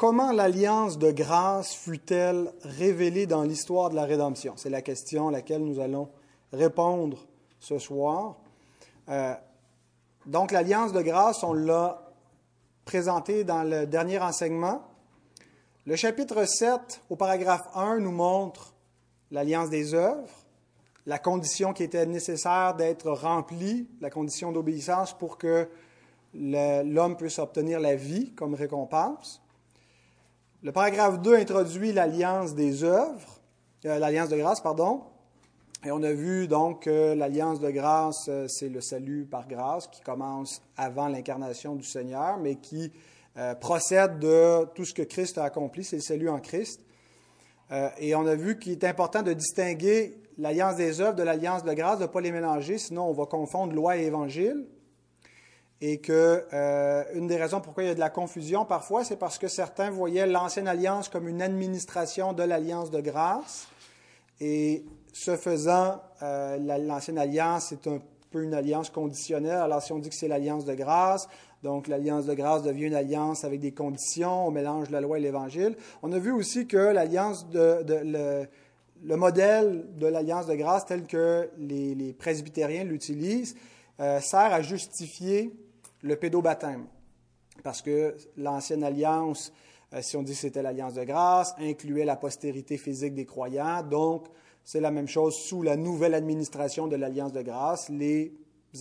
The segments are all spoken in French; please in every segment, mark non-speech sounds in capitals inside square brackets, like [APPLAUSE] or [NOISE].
comment l'alliance de grâce fut-elle révélée dans l'histoire de la rédemption? C'est la question à laquelle nous allons répondre ce soir. Euh, donc, l'alliance de grâce, on l'a présentée dans le dernier enseignement. Le chapitre 7, au paragraphe 1, nous montre l'alliance des œuvres, la condition qui était nécessaire d'être remplie, la condition d'obéissance pour que l'homme puisse obtenir la vie comme récompense. Le paragraphe 2 introduit l'alliance des œuvres, euh, l'alliance de grâce, pardon. Et on a vu donc que l'alliance de grâce, euh, c'est le salut par grâce qui commence avant l'incarnation du Seigneur, mais qui euh, procède de tout ce que Christ a accompli, c'est le salut en Christ. Et on a vu qu'il est important de distinguer l'alliance des œuvres de l'alliance de grâce, de ne pas les mélanger, sinon on va confondre loi et évangile. Et que une des raisons pourquoi il y a de la confusion parfois, c'est parce que certains voyaient l'ancienne alliance comme une administration de l'alliance de grâce. Et ce faisant, euh, l'ancienne alliance est un peu une alliance conditionnelle. Alors, si on dit que c'est l'alliance de grâce, donc l'alliance de grâce devient une alliance avec des conditions, on mélange la loi et l'évangile. On a vu aussi que l'alliance de, le, modèle de l'alliance de grâce tel que les, presbytériens l'utilisent euh, sert à justifier le pédobaptême. Parce que l'ancienne alliance, euh, si on dit que c'était l'alliance de grâce, incluait la postérité physique des croyants. Donc, c'est la même chose sous la nouvelle administration de l'Alliance de grâce. Les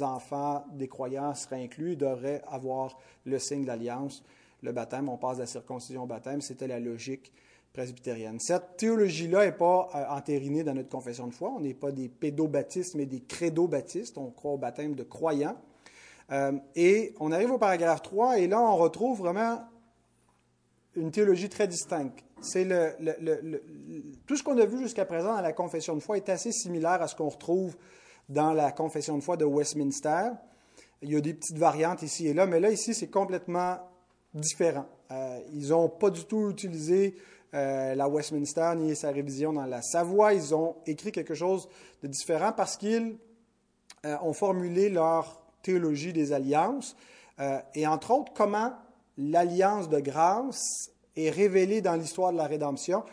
enfants des croyants seraient inclus, devraient avoir le signe de l'Alliance, le baptême. On passe de la circoncision au baptême. C'était la logique presbytérienne. Cette théologie-là n'est pas euh, entérinée dans notre confession de foi. On n'est pas des pédobaptistes, mais des crédobaptistes. On croit au baptême de croyants. Euh, et on arrive au paragraphe 3, et là, on retrouve vraiment une théologie très distincte. C'est tout ce qu'on a vu jusqu'à présent dans la confession de foi est assez similaire à ce qu'on retrouve dans la confession de foi de Westminster. Il y a des petites variantes ici et là, mais là, ici, c'est complètement différent. Euh, ils n'ont pas du tout utilisé euh, la Westminster ni sa révision dans la Savoie. Ils ont écrit quelque chose de différent parce qu'ils ont formulé leur théologie des alliances et entre autres comment l'alliance de grâce est révélée dans l'histoire de la rédemption,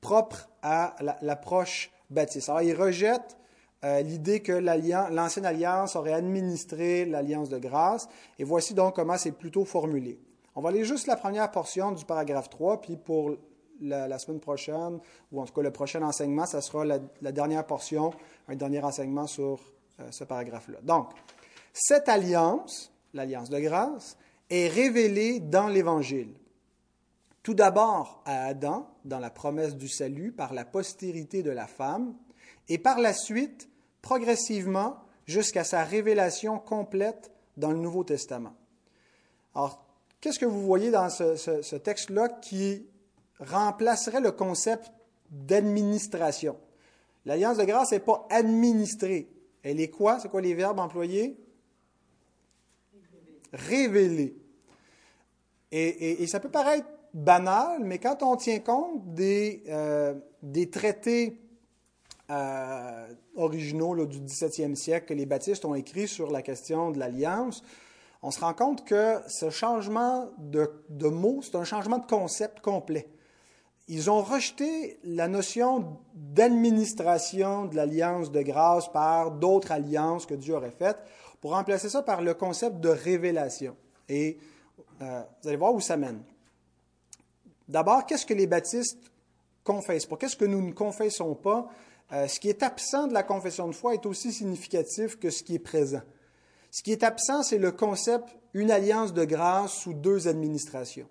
propre à l'approche baptiste. Alors, il rejette euh, l'idée que l'ancienne alliance aurait administré l'alliance de grâce, et voici donc comment c'est plutôt formulé. On va aller juste la première portion du paragraphe 3, puis pour la, semaine prochaine, ou en tout cas le prochain enseignement, ça sera la, dernière portion, un dernier enseignement sur euh, ce paragraphe-là. Donc, cette alliance, l'alliance de grâce, est révélée dans l'Évangile. Tout d'abord à Adam, dans la promesse du salut, par la postérité de la femme, et par la suite, progressivement, jusqu'à sa révélation complète dans le Nouveau Testament. Alors, qu'est-ce que vous voyez dans ce, texte-là qui remplacerait le concept d'administration? L'alliance de grâce n'est pas administrée. Elle est quoi? C'est quoi les verbes employés? Révéler. et, ça peut paraître banal, mais quand on tient compte des, euh, des traités euh, originaux du 17e siècle que les baptistes ont écrits sur la question de l'alliance, on se rend compte que ce changement de, de mots, c'est un changement de concept complet. Ils ont rejeté la notion d'administration de l'alliance de grâce par d'autres alliances que Dieu aurait faites pour remplacer ça par le concept de révélation. Et euh, vous allez voir où ça mène. D'abord, qu'est-ce que les baptistes confessent? Pas? Qu'est-ce que nous ne confessons pas? Euh, ce qui est absent de la confession de foi est aussi significatif que ce qui est présent. Ce qui est absent, c'est le concept une alliance de grâce sous deux administrations.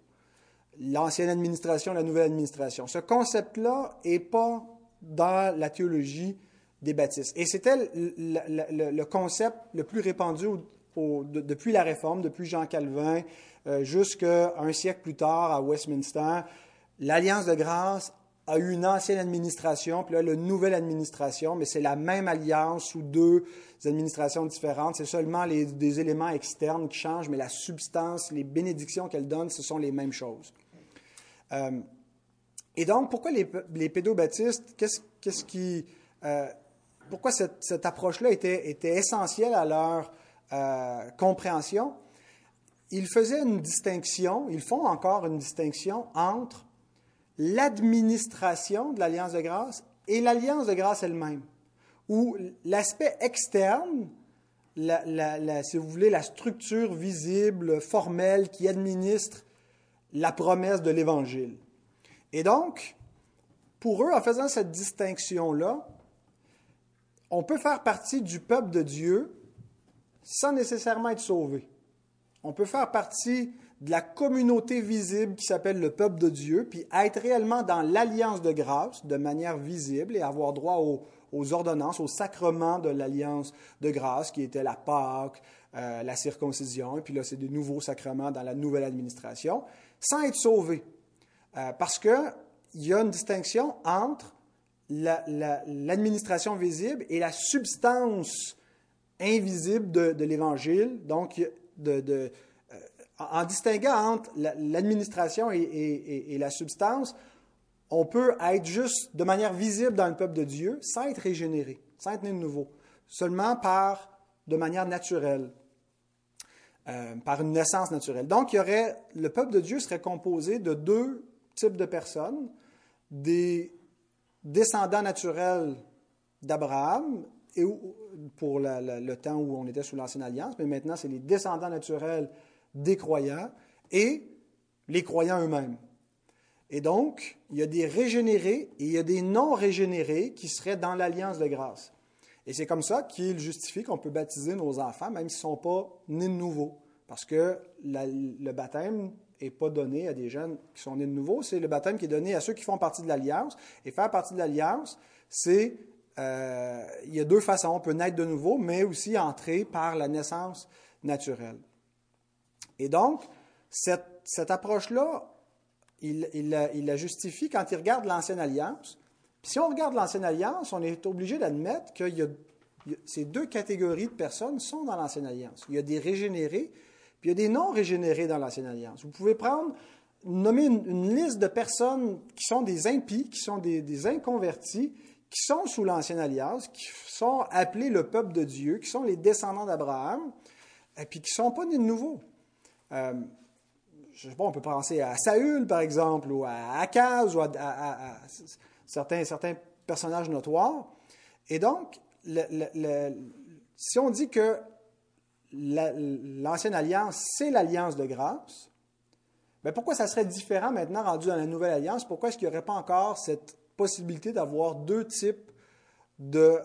L'ancienne administration, la nouvelle administration. Ce concept-là n'est pas dans la théologie des baptistes. Et c'était le, concept le plus répandu depuis la Réforme, depuis Jean Calvin, euh, jusqu'à un siècle plus tard à Westminster, l'Alliance de grâce a eu une ancienne administration, puis là, une nouvelle administration, mais c'est la même alliance sous deux administrations différentes. C'est seulement les, des éléments externes qui changent, mais la substance, les bénédictions qu'elle donne, ce sont les mêmes choses. Euh, et donc, pourquoi les, pédobaptistes, qu'est-ce, qui, euh, pourquoi cette, approche-là était, était, essentielle à leur compréhension? ils faisaient une distinction, ils font encore une distinction entre l'administration de l'Alliance de grâce et l'Alliance de grâce elle-même, où l'aspect externe, si vous voulez, la structure visible, formelle, qui administre la promesse de l'Évangile. Et donc, pour eux, en faisant cette distinction-là, on peut faire partie du peuple de Dieu sans nécessairement être sauvé. On peut faire partie de la communauté visible qui s'appelle le peuple de Dieu, puis être réellement dans l'alliance de grâce de manière visible et avoir droit aux, ordonnances, aux sacrements de l'alliance de grâce qui était la Pâque, euh, la circoncision, et puis là c'est des nouveaux sacrements dans la nouvelle administration, sans être sauvé. Euh, parce qu'il y a une distinction entre l'administration visible et la substance invisible de, l'Évangile. Donc, euh, en distinguant entre l'administration et, la substance, on peut être juste de manière visible dans le peuple de Dieu sans être régénéré, sans être né de nouveau, seulement par, de manière naturelle, euh, par une naissance naturelle. Donc, il y aurait, le peuple de Dieu serait composé de deux types de personnes, des descendants naturels d'Abraham, et pour le temps où on était sous l'Ancienne Alliance, mais maintenant, c'est les descendants naturels des croyants et les croyants eux-mêmes. Et donc, il y a des régénérés et il y a des non-régénérés qui seraient dans l'alliance de grâce. Et c'est comme ça qu'il justifie qu'on peut baptiser nos enfants, même s'ils ne sont pas nés de nouveau. Parce que le baptême n'est pas donné à des jeunes qui sont nés de nouveau, c'est le baptême qui est donné à ceux qui font partie de l'Alliance. Et faire partie de l'Alliance, c'est... Euh, il y a deux façons. On peut naître de nouveau, mais aussi entrer par la naissance naturelle. Et donc, cette, cette approche-là, il, il, il, la justifie quand il regarde l'Ancienne Alliance. Puis si on regarde l'Ancienne Alliance, on est obligé d'admettre que ces deux catégories de personnes sont dans l'Ancienne Alliance. Il y a des régénérés, puis il y a des non-régénérés dans l'Ancienne Alliance. Vous pouvez prendre, nommer une, liste de personnes qui sont des impies, qui sont des, inconvertis, qui sont sous l'Ancienne Alliance, qui sont appelés le peuple de Dieu, qui sont les descendants d'Abraham, et puis qui ne sont pas nés de nouveau. Euh, je sais pas, on peut penser à Saül, par exemple, ou à Akaz, ou à, certains personnages notoires. Et donc, si on dit que l'ancienne alliance, c'est l'alliance de grâce, pourquoi ça serait différent maintenant rendu dans la nouvelle alliance? Pourquoi est-ce qu'il n'y aurait pas encore cette possibilité d'avoir deux types de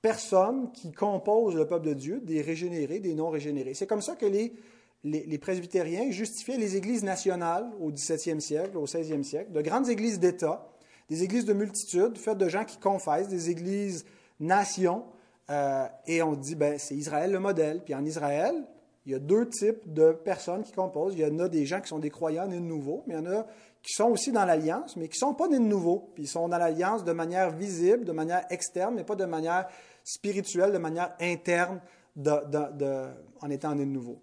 personnes qui composent le peuple de Dieu, des régénérés, des non régénérés? C'est comme ça que les, les, presbytériens justifiaient les églises nationales au XVIIe siècle, au XVIe siècle, de grandes églises d'État, des églises de multitude, faites de gens qui confessent, des églises nations, euh, et on dit, ben, c'est Israël le modèle. Puis en Israël, il y a deux types de personnes qui composent. Il y en a des gens qui sont des croyants nés de nouveau, mais il y en a qui sont aussi dans l'alliance, mais qui ne sont pas nés de nouveau. Puis ils sont dans l'alliance de manière visible, de manière externe, mais pas de manière spirituelle, de manière interne, en étant nés de nouveau.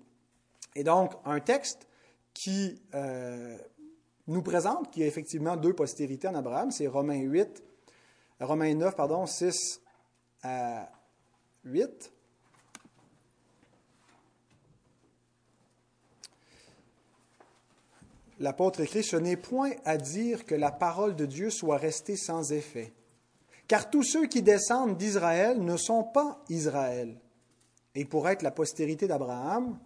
Et donc, un texte qui euh, nous présente qu'il y a effectivement deux postérités en Abraham, c'est Romains 8, Romains 9, pardon, 6 à 8. L'apôtre écrit, Ce n'est point à dire que la parole de Dieu soit restée sans effet, car tous ceux qui descendent d'Israël ne sont pas Israël. Et pour être la postérité d'Abraham,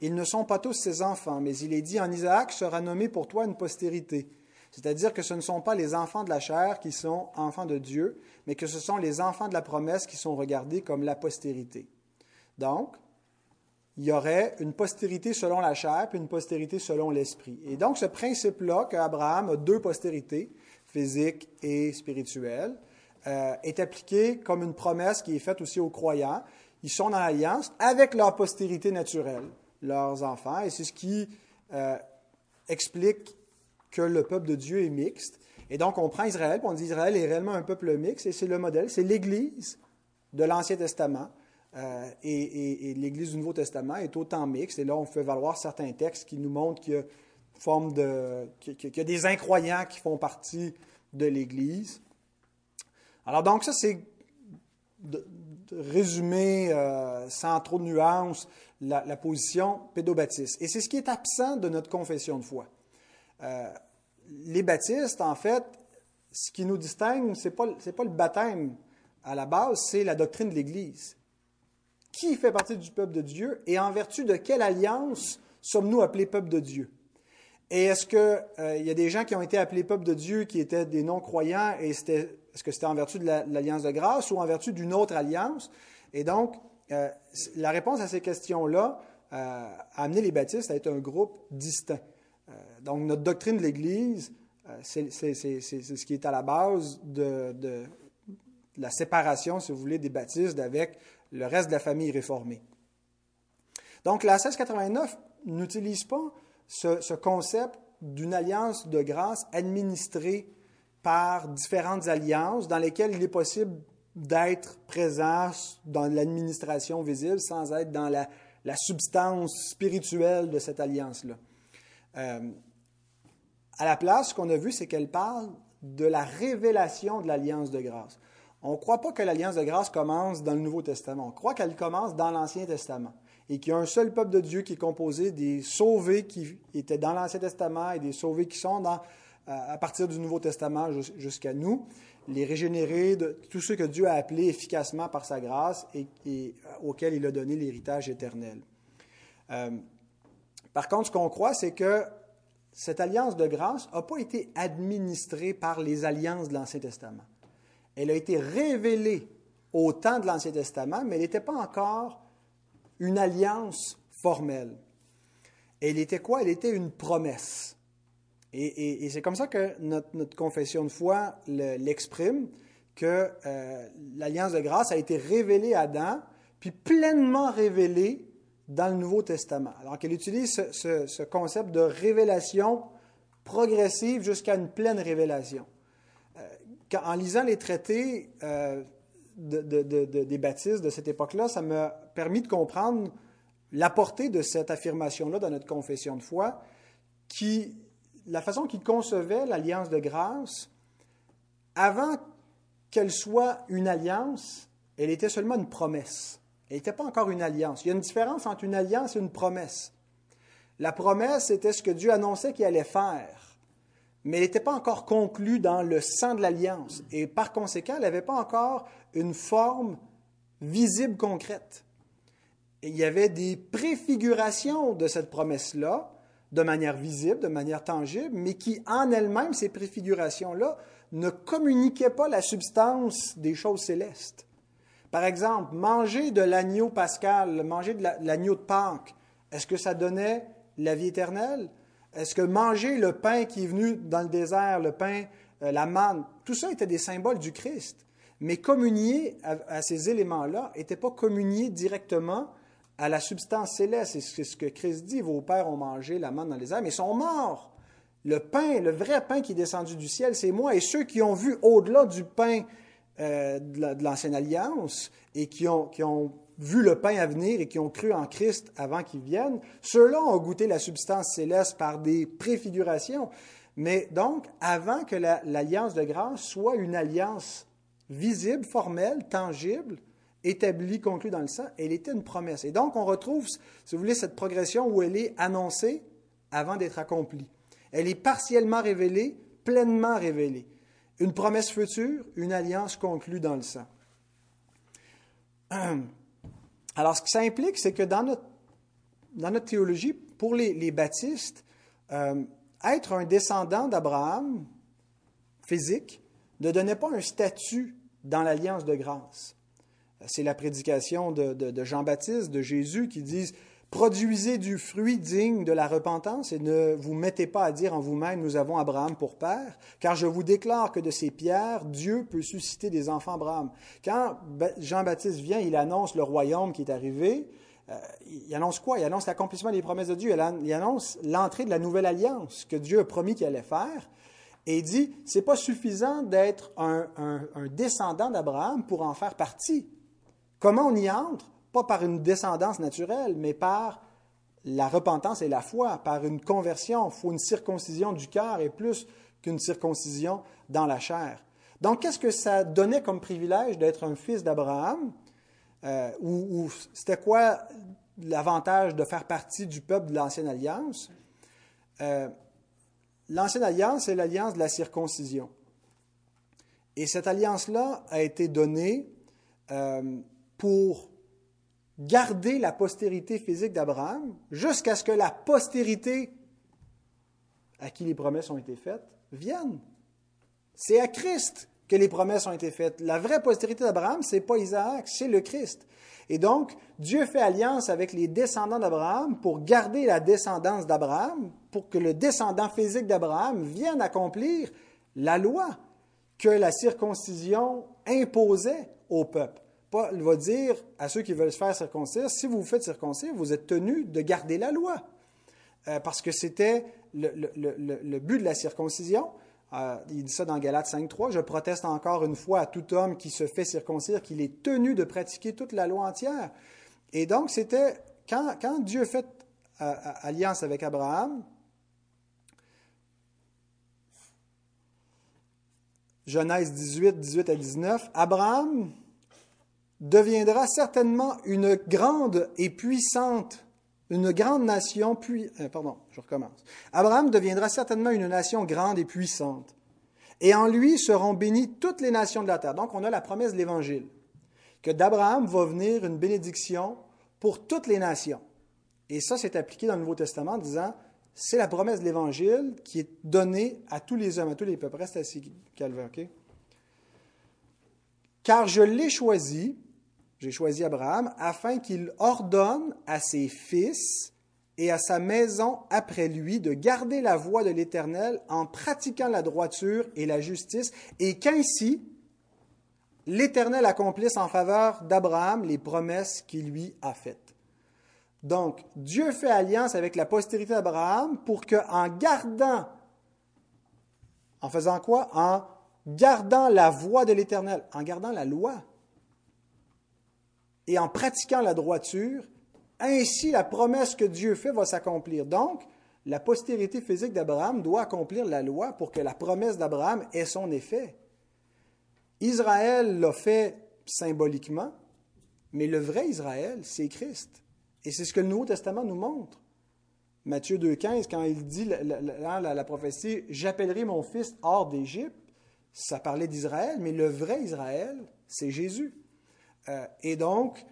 ils ne sont pas tous ses enfants, mais il est dit en Isaac sera nommé pour toi une postérité. C'est-à-dire que ce ne sont pas les enfants de la chair qui sont enfants de Dieu, mais que ce sont les enfants de la promesse qui sont regardés comme la postérité. Donc, il y aurait une postérité selon la chair, puis une postérité selon l'esprit. Et donc, ce principe-là, qu'Abraham a deux postérités, physiques et spirituelles, euh, est appliqué comme une promesse qui est faite aussi aux croyants. Ils sont dans l'alliance avec leur postérité naturelle, leurs enfants, et c'est ce qui euh, explique que le peuple de Dieu est mixte. Et donc, on prend Israël, puis on dit Israël est réellement un peuple mixte, et c'est le modèle, c'est l'Église de l'Ancien Testament. Euh, et, l'Église du Nouveau Testament est autant mixte. Et là, on fait valoir certains textes qui nous montrent qu'il y a, des incroyants qui font partie de l'Église. Alors, donc, ça, c'est de, résumer euh, sans trop de nuances la, position pédobaptiste. Et c'est ce qui est absent de notre confession de foi. Euh, les baptistes, en fait, ce qui nous distingue, ce n'est pas, pas le baptême à la base, c'est la doctrine de l'Église. Qui fait partie du peuple de Dieu et en vertu de quelle alliance sommes-nous appelés peuple de Dieu? Et est-ce qu'il euh, y a des gens qui ont été appelés peuple de Dieu qui étaient des non-croyants et est-ce que c'était en vertu de l'alliance de grâce ou en vertu d'une autre alliance? Et donc, euh, la réponse à ces questions-là euh, a amené les baptistes à être un groupe distinct. Donc, notre doctrine de l'Église, c'est, ce qui est à la base de, de, la séparation, si vous voulez, des baptistes avec le reste de la famille réformée. Donc, la 1689 n'utilise pas ce, concept d'une alliance de grâce administrée par différentes alliances dans lesquelles il est possible d'être présent dans l'administration visible sans être dans la, substance spirituelle de cette alliance-là. Euh, à la place, ce qu'on a vu, c'est qu'elle parle de la révélation de l'alliance de grâce. On ne croit pas que l'alliance de grâce commence dans le Nouveau Testament. On croit qu'elle commence dans l'Ancien Testament et qu'il y a un seul peuple de Dieu qui est composé des sauvés qui étaient dans l'Ancien Testament et des sauvés qui sont dans, à partir du Nouveau Testament jusqu'à nous, les régénérés, de, tous ceux que Dieu a appelés efficacement par sa grâce et, et auxquels il a donné l'héritage éternel. Euh, par contre, ce qu'on croit, c'est que cette alliance de grâce n'a pas été administrée par les alliances de l'Ancien Testament. Elle a été révélée au temps de l'Ancien Testament, mais elle n'était pas encore une alliance formelle. Elle était quoi? Elle était une promesse. Et, c'est comme ça que notre, confession de foi l'exprime, que euh, l'alliance de grâce a été révélée à Adam, puis pleinement révélée dans le Nouveau Testament. Alors qu'elle utilise ce, concept de révélation progressive jusqu'à une pleine révélation. Euh, en lisant les traités, euh, des baptistes de cette époque-là, ça m'a permis de comprendre la portée de cette affirmation-là dans notre confession de foi, qui, la façon qu'ils concevaient l'alliance de grâce, avant qu'elle soit une alliance, elle était seulement une promesse. Elle n'était pas encore une alliance. Il y a une différence entre une alliance et une promesse. La promesse, c'était ce que Dieu annonçait qu'il allait faire mais elle n'était pas encore conclue dans le sang de l'alliance. Et par conséquent, elle n'avait pas encore une forme visible, concrète. il y avait des préfigurations de cette promesse-là, de manière visible, de manière tangible, mais qui, en elles-mêmes, ces préfigurations-là, ne communiquaient pas la substance des choses célestes. Par exemple, manger de l'agneau pascal, manger de l'agneau de Pâques, est-ce que ça donnait la vie éternelle? Est-ce que manger le pain qui est venu dans le désert, le pain, euh, la manne, tout ça était des symboles du Christ. Mais communier à, ces éléments-là n'était pas communier directement à la substance céleste. C'est ce que Christ dit, vos pères ont mangé la manne dans le désert, mais ils sont morts. Le pain, le vrai pain qui est descendu du ciel, c'est moi. Et ceux qui ont vu au-delà du pain euh, de l'Ancienne Alliance et qui ont, qui ont vu le pain à venir et qui ont cru en Christ avant qu'il vienne, ceux-là ont goûté la substance céleste par des préfigurations. Mais donc, avant que l'alliance de grâce soit une alliance visible, formelle, tangible, établie, conclue dans le sang, elle était une promesse. Et donc, on retrouve, si vous voulez, cette progression où elle est annoncée avant d'être accomplie. Elle est partiellement révélée, pleinement révélée. Une promesse future, une alliance conclue dans le sang. [CLEARS THROAT] Alors, ce que ça implique, c'est que dans notre, dans notre théologie, pour les, baptistes, euh, être un descendant d'Abraham, physique, ne donnait pas un statut dans l'alliance de grâce. C'est la prédication de, de Jean-Baptiste, de Jésus, qui disent Produisez du fruit digne de la repentance et ne vous mettez pas à dire en vous-même, nous avons Abraham pour père, car je vous déclare que de ces pierres, Dieu peut susciter des enfants Abraham. Quand Jean-Baptiste vient, il annonce le royaume qui est arrivé. Euh, il annonce quoi? Il annonce l'accomplissement des promesses de Dieu. Il annonce l'entrée de la nouvelle alliance que Dieu a promis qu'il allait faire. Et il dit, c'est pas suffisant d'être un descendant d'Abraham pour en faire partie. Comment on y entre? Pas par une descendance naturelle, mais par la repentance et la foi, par une conversion. Il faut une circoncision du cœur et plus qu'une circoncision dans la chair. Donc, qu'est-ce que ça donnait comme privilège d'être un fils d'Abraham? Euh, ou, c'était quoi l'avantage de faire partie du peuple de l'Ancienne Alliance? Euh, L'Ancienne Alliance, c'est l'alliance de la circoncision. Et cette alliance-là a été donnée euh, pour garder la postérité physique d'Abraham jusqu'à ce que la postérité à qui les promesses ont été faites vienne. C'est à Christ que les promesses ont été faites. La vraie postérité d'Abraham, c'est pas Isaac, c'est le Christ. Et donc, Dieu fait alliance avec les descendants d'Abraham pour garder la descendance d'Abraham, pour que le descendant physique d'Abraham vienne accomplir la loi que la circoncision imposait au peuple. Paul va dire à ceux qui veulent se faire circoncire, si vous vous faites circoncire, vous êtes tenus de garder la loi. Euh, parce que c'était le, but de la circoncision. Euh, il dit ça dans Galates 5.3. Je proteste encore une fois à tout homme qui se fait circoncire qu'il est tenu de pratiquer toute la loi entière. Et donc, c'était quand, quand, Dieu fait euh, alliance avec Abraham, Genèse 18, 18 à 19, Abraham deviendra certainement une grande et puissante une grande nation, puis, euh, pardon, je recommence. Abraham deviendra certainement une nation grande et puissante. Et en lui seront bénies toutes les nations de la terre. Donc, on a la promesse de l'Évangile, que d'Abraham va venir une bénédiction pour toutes les nations. Et ça, c'est appliqué dans le Nouveau Testament en disant, c'est la promesse de l'Évangile qui est donnée à tous les hommes, à tous les peuples. Reste assis, Calvin, OK? Car je l'ai choisi, j'ai choisi Abraham, afin qu'il ordonne à ses fils et à sa maison après lui de garder la voie de l'Éternel en pratiquant la droiture et la justice, et qu'ainsi l'Éternel accomplisse en faveur d'Abraham les promesses qu'il lui a faites. Donc, Dieu fait alliance avec la postérité d'Abraham pour qu'en gardant, en faisant quoi? En gardant la voie de l'Éternel, en gardant la loi, et en pratiquant la droiture, ainsi la promesse que Dieu fait va s'accomplir. Donc, la postérité physique d'Abraham doit accomplir la loi pour que la promesse d'Abraham ait son effet. Israël l'a fait symboliquement, mais le vrai Israël, c'est Christ. Et c'est ce que le Nouveau Testament nous montre. Matthieu 2,15, quand il dit la, prophétie J'appellerai mon fils hors d'Égypte, ça parlait d'Israël, mais le vrai Israël, c'est Jésus. Euh, et donc,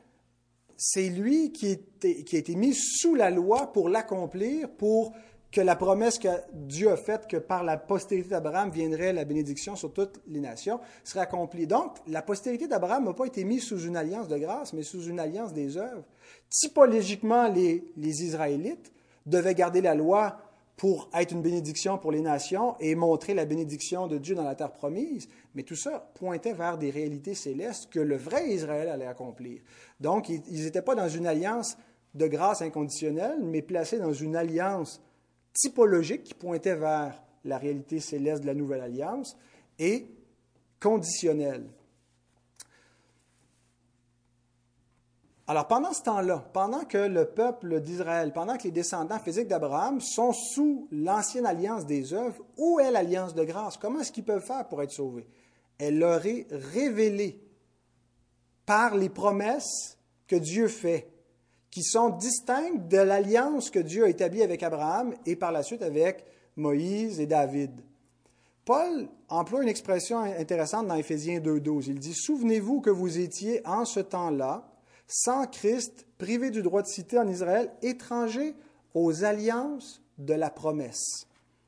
c'est lui qui, a été mis sous la loi pour l'accomplir, pour que la promesse que Dieu a faite, que par la postérité d'Abraham viendrait la bénédiction sur toutes les nations, serait accomplie. Donc, la postérité d'Abraham n'a pas été mise sous une alliance de grâce, mais sous une alliance des œuvres. Typologiquement, les Israélites devaient garder la loi pour être une bénédiction pour les nations et montrer la bénédiction de Dieu dans la terre promise. Mais tout ça pointait vers des réalités célestes que le vrai Israël allait accomplir. Donc, ils n'étaient pas dans une alliance de grâce inconditionnelle, mais placés dans une alliance typologique qui pointait vers la réalité céleste de la nouvelle alliance et conditionnelle. Alors pendant ce temps-là, pendant que le peuple d'Israël, pendant que les descendants physiques d'Abraham sont sous l'ancienne alliance des œuvres, où est l'alliance de grâce? Comment est-ce qu'ils peuvent faire pour être sauvés? Elle leur est révélée par les promesses que Dieu fait, qui sont distinctes de l'alliance que Dieu a établie avec Abraham et par la suite avec Moïse et David. Paul emploie une expression intéressante dans Éphésiens 2.12. Il dit, Souvenez-vous que vous étiez en ce temps-là, sans Christ, privé du droit de cité en Israël, étranger aux alliances de la promesse.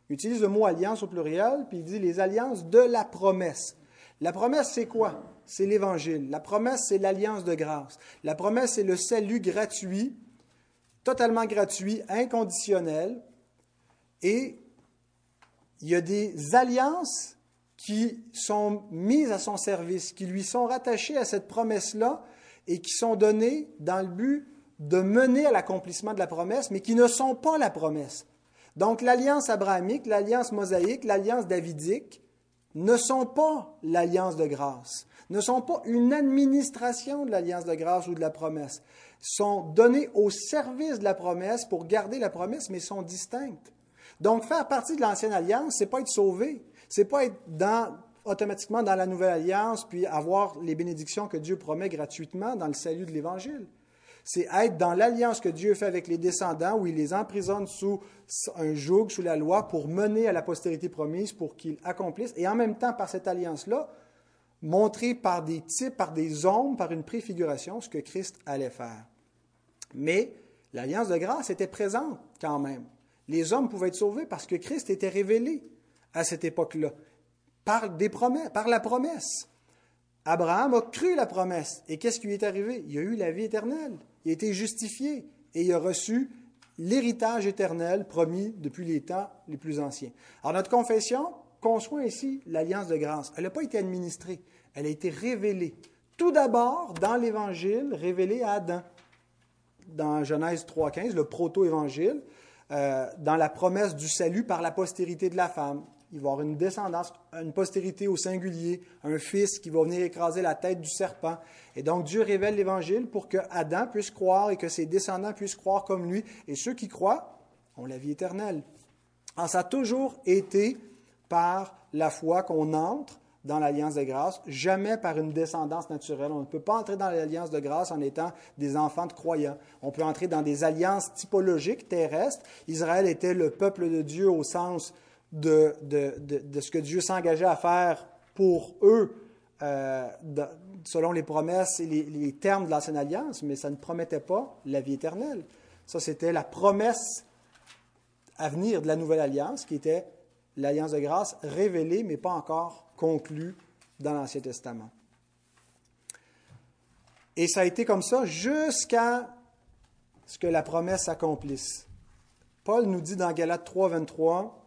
Il utilise le mot alliance au pluriel, puis il dit les alliances de la promesse. La promesse, c'est quoi? C'est l'Évangile. La promesse, c'est l'alliance de grâce. La promesse, c'est le salut gratuit, totalement gratuit, inconditionnel. Et il y a des alliances qui sont mises à son service, qui lui sont rattachées à cette promesse-là, et qui sont donnés dans le but de mener à l'accomplissement de la promesse, mais qui ne sont pas la promesse. Donc l'alliance abrahamique, l'alliance mosaïque, l'alliance davidique ne sont pas l'alliance de grâce, ne sont pas une administration de l'alliance de grâce ou de la promesse, sont donnés au service de la promesse pour garder la promesse, mais sont distinctes. Donc faire partie de l'ancienne alliance, c'est pas être sauvé, c'est pas être dans automatiquement dans la nouvelle alliance, puis avoir les bénédictions que Dieu promet gratuitement dans le salut de l'Évangile. C'est être dans l'alliance que Dieu fait avec les descendants, où il les emprisonne sous un joug, sous la loi, pour mener à la postérité promise, pour qu'ils accomplissent. Et en même temps, par cette alliance-là, montrer par des types, par des ombres, par une préfiguration, ce que Christ allait faire. Mais l'alliance de grâce était présente quand même. Les hommes pouvaient être sauvés parce que Christ était révélé à cette époque-là, par, la promesse. Abraham a cru la promesse. Et qu'est-ce qui lui est arrivé? Il a eu la vie éternelle. Il a été justifié et il a reçu l'héritage éternel promis depuis les temps les plus anciens. Alors notre confession conçoit ici l'alliance de grâce. Elle n'a pas été administrée, elle a été révélée. Tout d'abord, dans l'Évangile, révélée à Adam. Dans Genèse 3.15, le proto-évangile, euh, dans la promesse du salut par la postérité de la femme. Il va avoir une descendance, une postérité au singulier, un fils qui va venir écraser la tête du serpent. Et donc Dieu révèle l'Évangile pour que Adam puisse croire et que ses descendants puissent croire comme lui. Et ceux qui croient ont la vie éternelle. Alors, ça a toujours été par la foi qu'on entre dans l'alliance de grâce, jamais par une descendance naturelle. On ne peut pas entrer dans l'alliance de grâce en étant des enfants de croyants. On peut entrer dans des alliances typologiques terrestres. Israël était le peuple de Dieu au sens de, de, ce que Dieu s'engageait à faire pour eux euh, selon les promesses et les, les termes de l'ancienne alliance, mais ça ne promettait pas la vie éternelle. Ça, c'était la promesse à venir de la nouvelle alliance qui était l'alliance de grâce révélée, mais pas encore conclue dans l'Ancien Testament. Et ça a été comme ça jusqu'à ce que la promesse s'accomplisse. Paul nous dit dans Galates 3, 23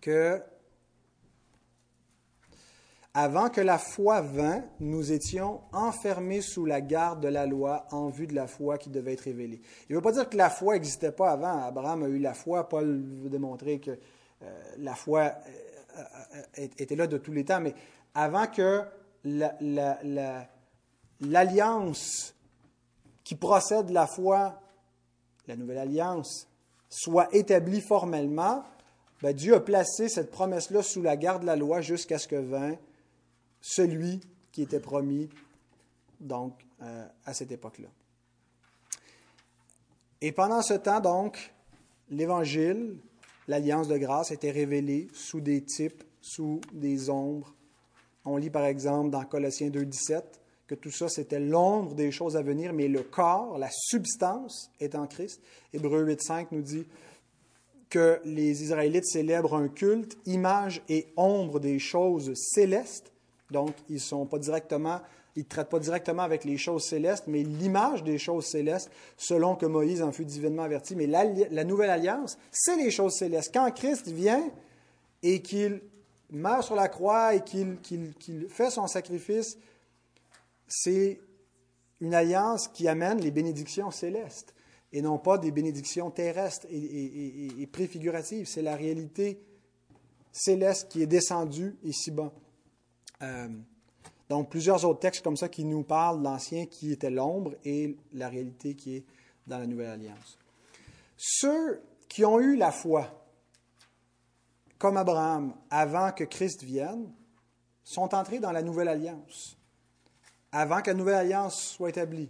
que avant que la foi vînt, nous étions enfermés sous la garde de la loi en vue de la foi qui devait être révélée. Il ne veut pas dire que la foi n'existait pas avant. Abraham a eu la foi. Paul veut démontrer que euh, la foi euh, euh, était là de tous les temps, mais avant que l'alliance qui procède de la foi, la nouvelle alliance, soit établie formellement, ben, Dieu a placé cette promesse-là sous la garde de la loi jusqu'à ce que vint celui qui était promis donc à cette époque-là. Et pendant ce temps, donc, l'Évangile l'alliance de grâce était révélée sous des types, sous des ombres. On lit par exemple dans Colossiens 2.17 que tout ça, c'était l'ombre des choses à venir, mais le corps, la substance est en Christ. Hébreu 8.5 nous dit que les Israélites célèbrent un culte, image et ombre des choses célestes. Donc, ils sont pas directement il ne traite pas directement avec les choses célestes, mais l'image des choses célestes, selon que Moïse en fut divinement averti. Mais la, nouvelle alliance, c'est les choses célestes. Quand Christ vient et qu'il meurt sur la croix et qu'il fait son sacrifice, c'est une alliance qui amène les bénédictions célestes et non pas des bénédictions terrestres et, préfiguratives. C'est la réalité céleste qui est descendue ici-bas. Euh, donc, plusieurs autres textes comme ça qui nous parlent de l'Ancien qui était l'ombre et la réalité qui est dans la Nouvelle Alliance. Ceux qui ont eu la foi, comme Abraham, avant que Christ vienne, sont entrés dans la Nouvelle Alliance. Avant que la Nouvelle Alliance soit établie.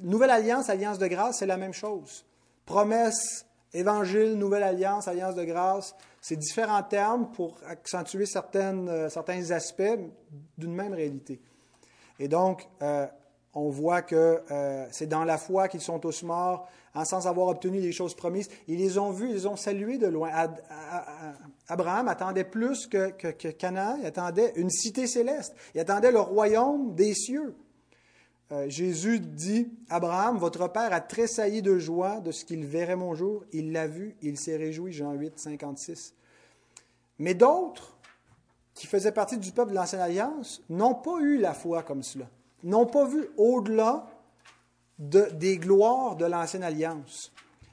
Nouvelle Alliance, Alliance de grâce, c'est la même chose. Promesse, Évangile, Nouvelle Alliance, Alliance de grâce, c'est différents termes pour accentuer euh, certains aspects d'une même réalité. Et donc, euh, on voit que euh, c'est dans la foi qu'ils sont tous morts, en sans avoir obtenu les choses promises. Ils les ont vus, ils les ont salués de loin. Abraham attendait plus que, que, que, Canaan, il attendait une cité céleste, il attendait le royaume des cieux. Jésus dit, Abraham, votre père a tressailli de joie de ce qu'il verrait mon jour. Il l'a vu, il s'est réjoui. Jean 8, 56. Mais d'autres, qui faisaient partie du peuple de l'Ancienne Alliance, n'ont pas eu la foi comme cela, n'ont pas vu au-delà des gloires de l'Ancienne Alliance.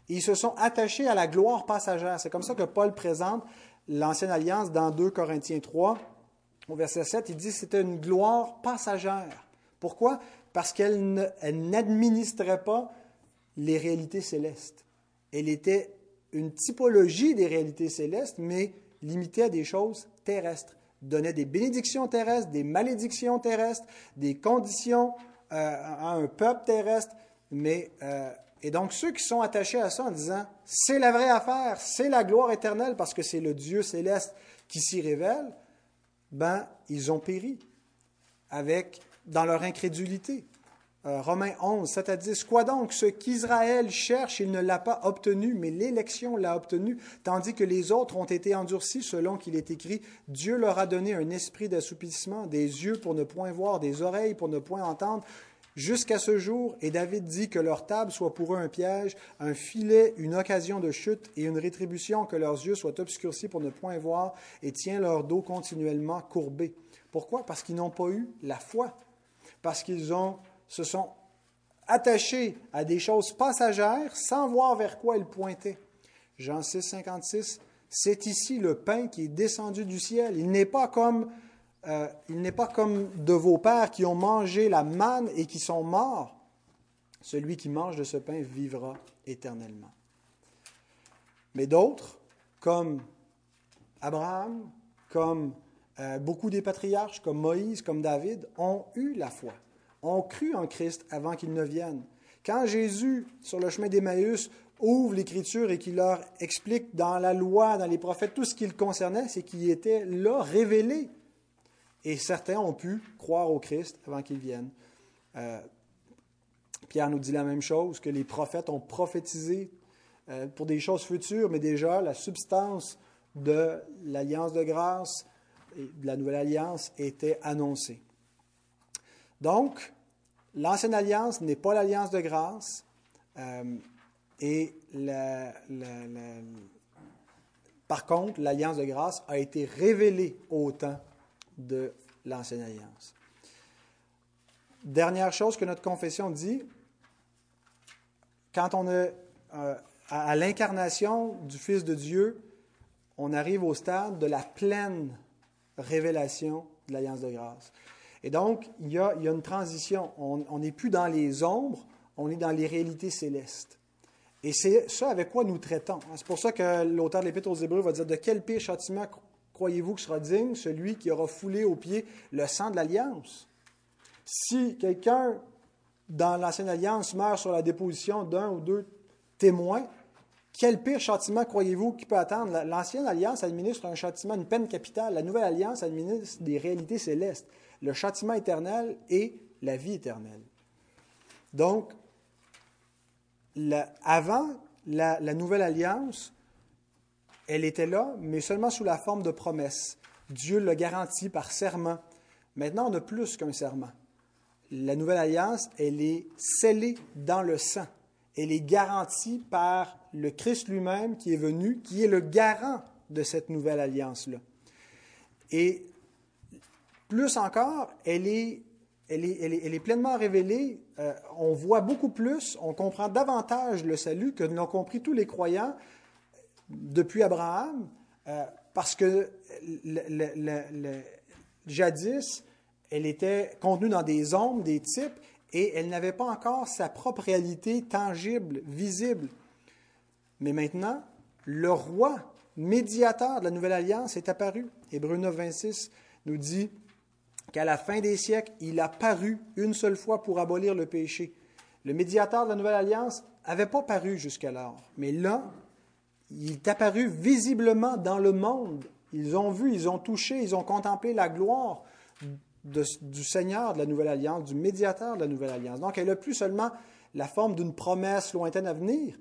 ils se sont attachés à la gloire passagère. C'est comme ça que Paul présente l'Ancienne Alliance dans 2 Corinthiens 3, au verset 7. Il dit c'était une gloire passagère. Pourquoi? Parce qu'elle n'administrait pas les réalités célestes. Elle était une typologie des réalités célestes, mais limité à des choses terrestres, donnait des bénédictions terrestres, des malédictions terrestres, des conditions à un peuple terrestre, mais et donc ceux qui sont attachés à ça en disant c'est la vraie affaire, c'est la gloire éternelle parce que c'est le Dieu céleste qui s'y révèle, ben ils ont péri avec dans leur incrédulité. Euh, Romains 11, 7 à 10. Quoi donc Ce qu'Israël cherche, il ne l'a pas obtenu, mais l'élection l'a obtenu, tandis que les autres ont été endurcis, selon qu'il est écrit Dieu leur a donné un esprit d'assoupissement, des yeux pour ne point voir, des oreilles pour ne point entendre, jusqu'à ce jour. Et David dit que leur table soit pour eux un piège, un filet, une occasion de chute et une rétribution, que leurs yeux soient obscurcis pour ne point voir, et tient leur dos continuellement courbé. Pourquoi? Parce qu'ils n'ont pas eu la foi, parce qu'ils ont se sont attachés à des choses passagères sans voir vers quoi ils pointaient. Jean 6, 56, c'est ici le pain qui est descendu du ciel. Il n'est pas comme euh, il n'est pas comme de vos pères qui ont mangé la manne et qui sont morts. Celui qui mange de ce pain vivra éternellement. Mais d'autres, comme Abraham, comme euh, beaucoup des patriarches, comme Moïse, comme David, ont eu la foi ont cru en Christ avant qu'il ne vienne. Quand Jésus, sur le chemin d'Emmaüs, ouvre l'Écriture et qu'il leur explique dans la loi, dans les prophètes, tout ce qui le concernait, c'est qu'il était là, révélé. Et certains ont pu croire au Christ avant qu'il vienne. Euh, Pierre nous dit la même chose, que les prophètes ont prophétisé euh, pour des choses futures, mais déjà la substance de l'alliance de grâce de la nouvelle alliance était annoncée. Donc, L'ancienne alliance n'est pas l'alliance de grâce. Euh, et par contre, l'alliance de grâce a été révélée au temps de l'ancienne alliance. Dernière chose que notre confession dit, quand on est euh, à l'incarnation du Fils de Dieu, on arrive au stade de la pleine révélation de l'alliance de grâce. Et donc, il y a, une transition. On n'est plus dans les ombres, on est dans les réalités célestes. Et c'est ça avec quoi nous traitons. C'est pour ça que l'auteur de l'Épître aux Hébreux va dire De quel pire châtiment croyez-vous que sera digne? Celui qui aura foulé aux pieds le sang de l'Alliance Si quelqu'un dans l'Ancienne Alliance meurt sur la déposition d'un ou deux témoins, quel pire châtiment croyez-vous qu'il peut attendre? L'Ancienne Alliance administre un châtiment, une peine capitale. La Nouvelle Alliance administre des réalités célestes le châtiment éternel et la vie éternelle. Donc, avant la, nouvelle alliance, elle était là, mais seulement sous la forme de promesses. Dieu l'a garanti par serment. Maintenant, on a plus qu'un serment. La nouvelle alliance, elle est scellée dans le sang. Elle est garantie par le Christ lui-même qui est venu, qui est le garant de cette nouvelle alliance-là. Et plus encore, elle est, elle est, elle est, pleinement révélée. Euh, on voit beaucoup plus, on comprend davantage le salut que l'ont compris tous les croyants depuis Abraham, euh, parce que jadis, elle était contenue dans des ombres, des types, et elle n'avait pas encore sa propre réalité tangible, visible. Mais maintenant, le roi médiateur de la nouvelle alliance est apparu. Hébreu 9, 26 nous dit qu'à la fin des siècles, il a paru une seule fois pour abolir le péché. Le médiateur de la Nouvelle Alliance n'avait pas paru jusqu'alors, mais là, il est apparu visiblement dans le monde. Ils ont vu, ils ont touché, ils ont contemplé la gloire du Seigneur de la Nouvelle Alliance, du médiateur de la Nouvelle Alliance. Donc, elle n'a plus seulement la forme d'une promesse lointaine à venir.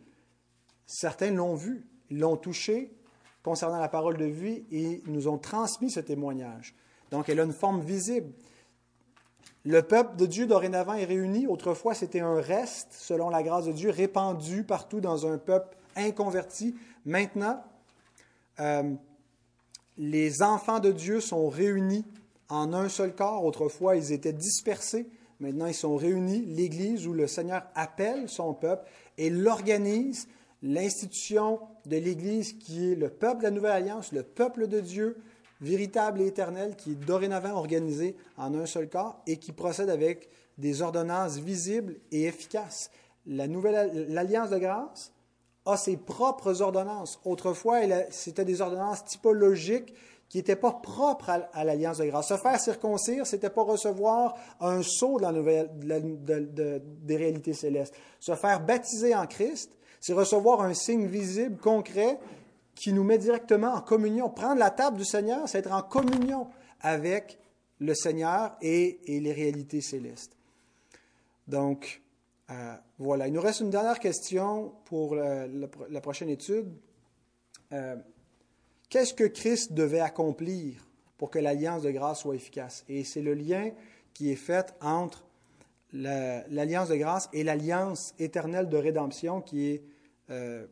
Certains l'ont vu, l'ont touché concernant la parole de vie et nous ont transmis ce témoignage. Donc, elle a une forme visible. Le peuple de Dieu dorénavant est réuni. Autrefois, c'était un reste, selon la grâce de Dieu, répandu partout dans un peuple inconverti. Maintenant, euh, les enfants de Dieu sont réunis en un seul corps. Autrefois, ils étaient dispersés. Maintenant, ils sont réunis. L'Église, où le Seigneur appelle son peuple et l'organise, l'institution de l'Église qui est le peuple de la Nouvelle Alliance, le peuple de Dieu, véritable et éternel qui est dorénavant organisé en un seul corps et qui procède avec des ordonnances visibles et efficaces. La nouvelle l'alliance de grâce a ses propres ordonnances. Autrefois, c'était des ordonnances typologiques qui n'était pas propre à, l'alliance de grâce. Se faire circoncire, c'était pas recevoir un sceau dans des réalités célestes. Se faire baptiser en Christ, c'est recevoir un signe visible, concret, qui nous met directement en communion. Prendre la table du Seigneur, c'est être en communion avec le Seigneur et, les réalités célestes. Donc, euh, voilà. Il nous reste une dernière question pour la, prochaine étude. Euh, qu'est-ce que Christ devait accomplir pour que l'alliance de grâce soit efficace? Et c'est le lien qui est fait entre l'alliance de grâce et l'alliance éternelle de rédemption qui est euh,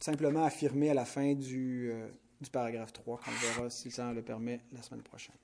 simplement affirmé à la fin du, du paragraphe 3, qu'on verra si ça le permet la semaine prochaine.